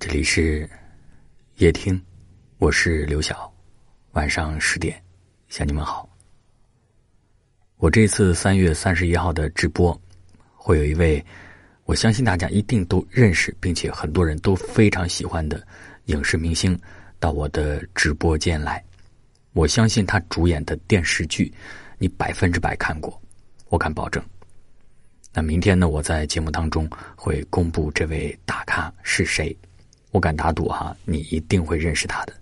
这里是夜听，我是刘晓。晚上十点，向你们好。我这次三月三十一号的直播，会有一位我相信大家一定都认识，并且很多人都非常喜欢的影视明星到我的直播间来。我相信他主演的电视剧，你百分之百看过，我敢保证。那明天呢，我在节目当中会公布这位大咖是谁。我敢打赌哈，你一定会认识他的。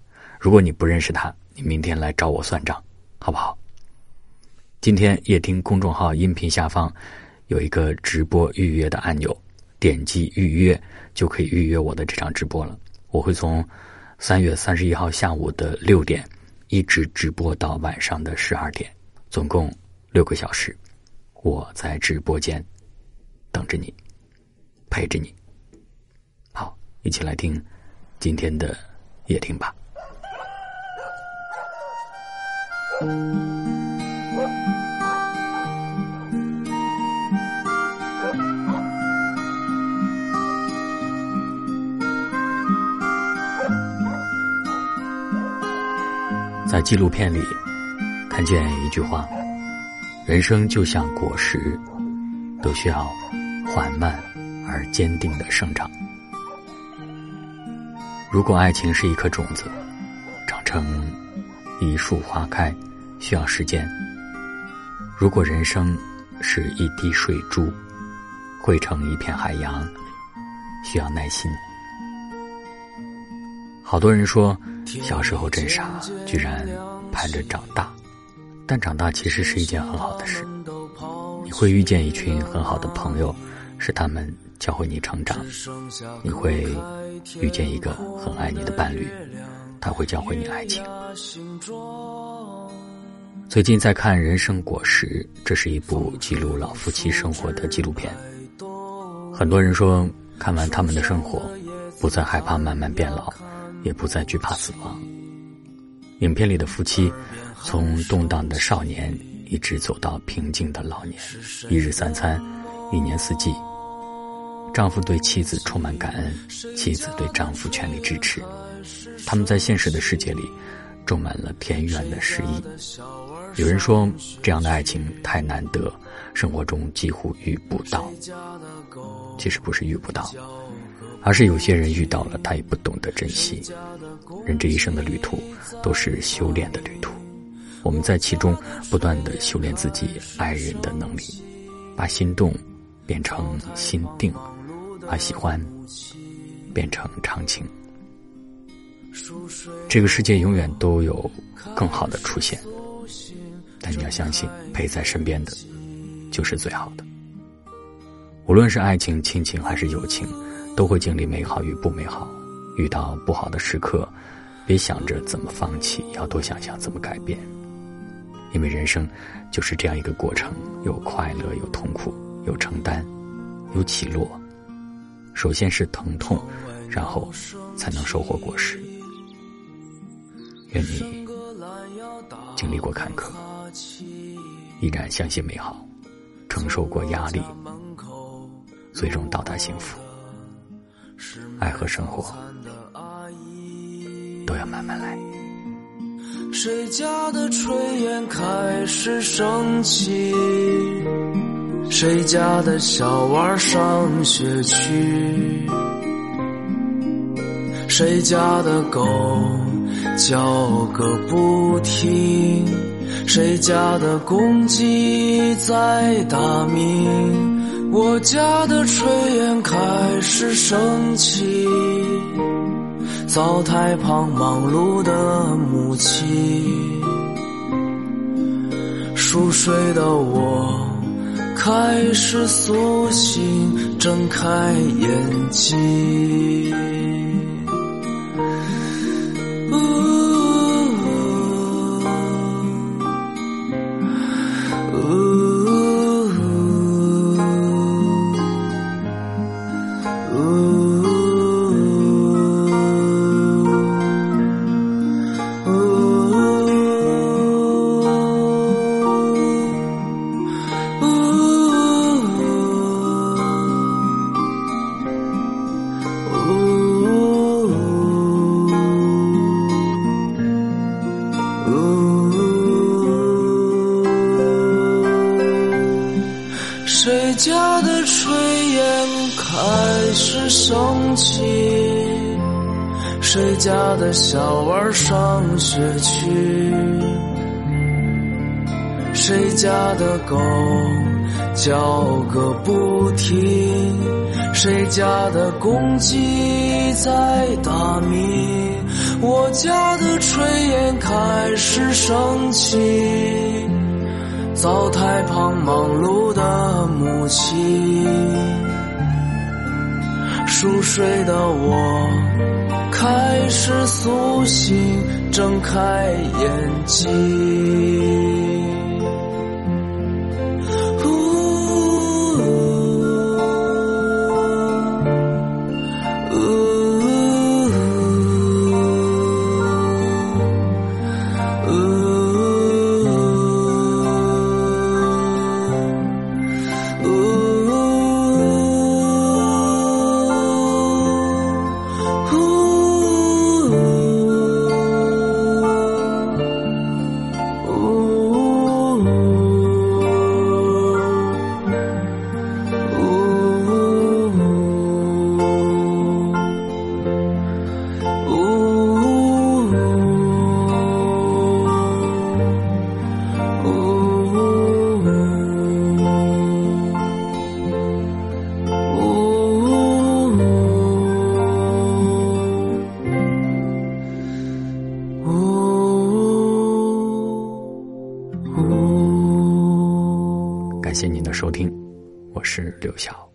如果你不认识他，你明天来找我算账，好不好？今天夜听公众号音频下方有一个直播预约的按钮，点击预约就可以预约我的这场直播了。我会从三月三十一号下午的六点一直直播到晚上的十二点，总共六个小时。我在直播间等着你，陪着你。一起来听今天的夜听吧。在纪录片里看见一句话：“人生就像果实，都需要缓慢而坚定的生长。”如果爱情是一颗种子，长成一树花开，需要时间；如果人生是一滴水珠，汇成一片海洋，需要耐心。好多人说小时候真傻，居然盼着长大，但长大其实是一件很好的事。你会遇见一群很好的朋友，是他们教会你成长，你会。遇见一个很爱你的伴侣，他会教会你爱情。最近在看《人生果实》，这是一部记录老夫妻生活的纪录片。很多人说，看完他们的生活，不再害怕慢慢变老，也不再惧怕死亡。影片里的夫妻，从动荡的少年，一直走到平静的老年，一日三餐，一年四季。丈夫对妻子充满感恩，妻子对丈夫全力支持。他们在现实的世界里，种满了田园的诗意。有人说，这样的爱情太难得，生活中几乎遇不到。其实不是遇不到，而是有些人遇到了，他也不懂得珍惜。人这一生的旅途，都是修炼的旅途。我们在其中不断的修炼自己爱人的能力，把心动变成心定。把喜欢变成长情，这个世界永远都有更好的出现，但你要相信，陪在身边的就是最好的。无论是爱情、亲情还是友情，都会经历美好与不美好。遇到不好的时刻，别想着怎么放弃，要多想想怎么改变。因为人生就是这样一个过程：有快乐，有痛苦，有承担，有起落。首先是疼痛，然后才能收获果实。愿你经历过坎坷，依然相信美好，承受过压力，最终到达幸福。爱和生活都要慢慢来。谁家的炊烟开始升起？谁家的小娃上学去？谁家的狗叫个不停？谁家的公鸡在打鸣？我家的炊烟开始升起，灶台旁忙碌的母亲，熟睡的我。开始苏醒，睁开眼睛。谁家的小娃上学去？谁家的狗叫个不停？谁家的公鸡在打鸣？我家的炊烟开始升起，灶台旁忙碌的母亲，熟睡的我开始苏醒，睁开眼睛。谢您的收听，我是刘晓。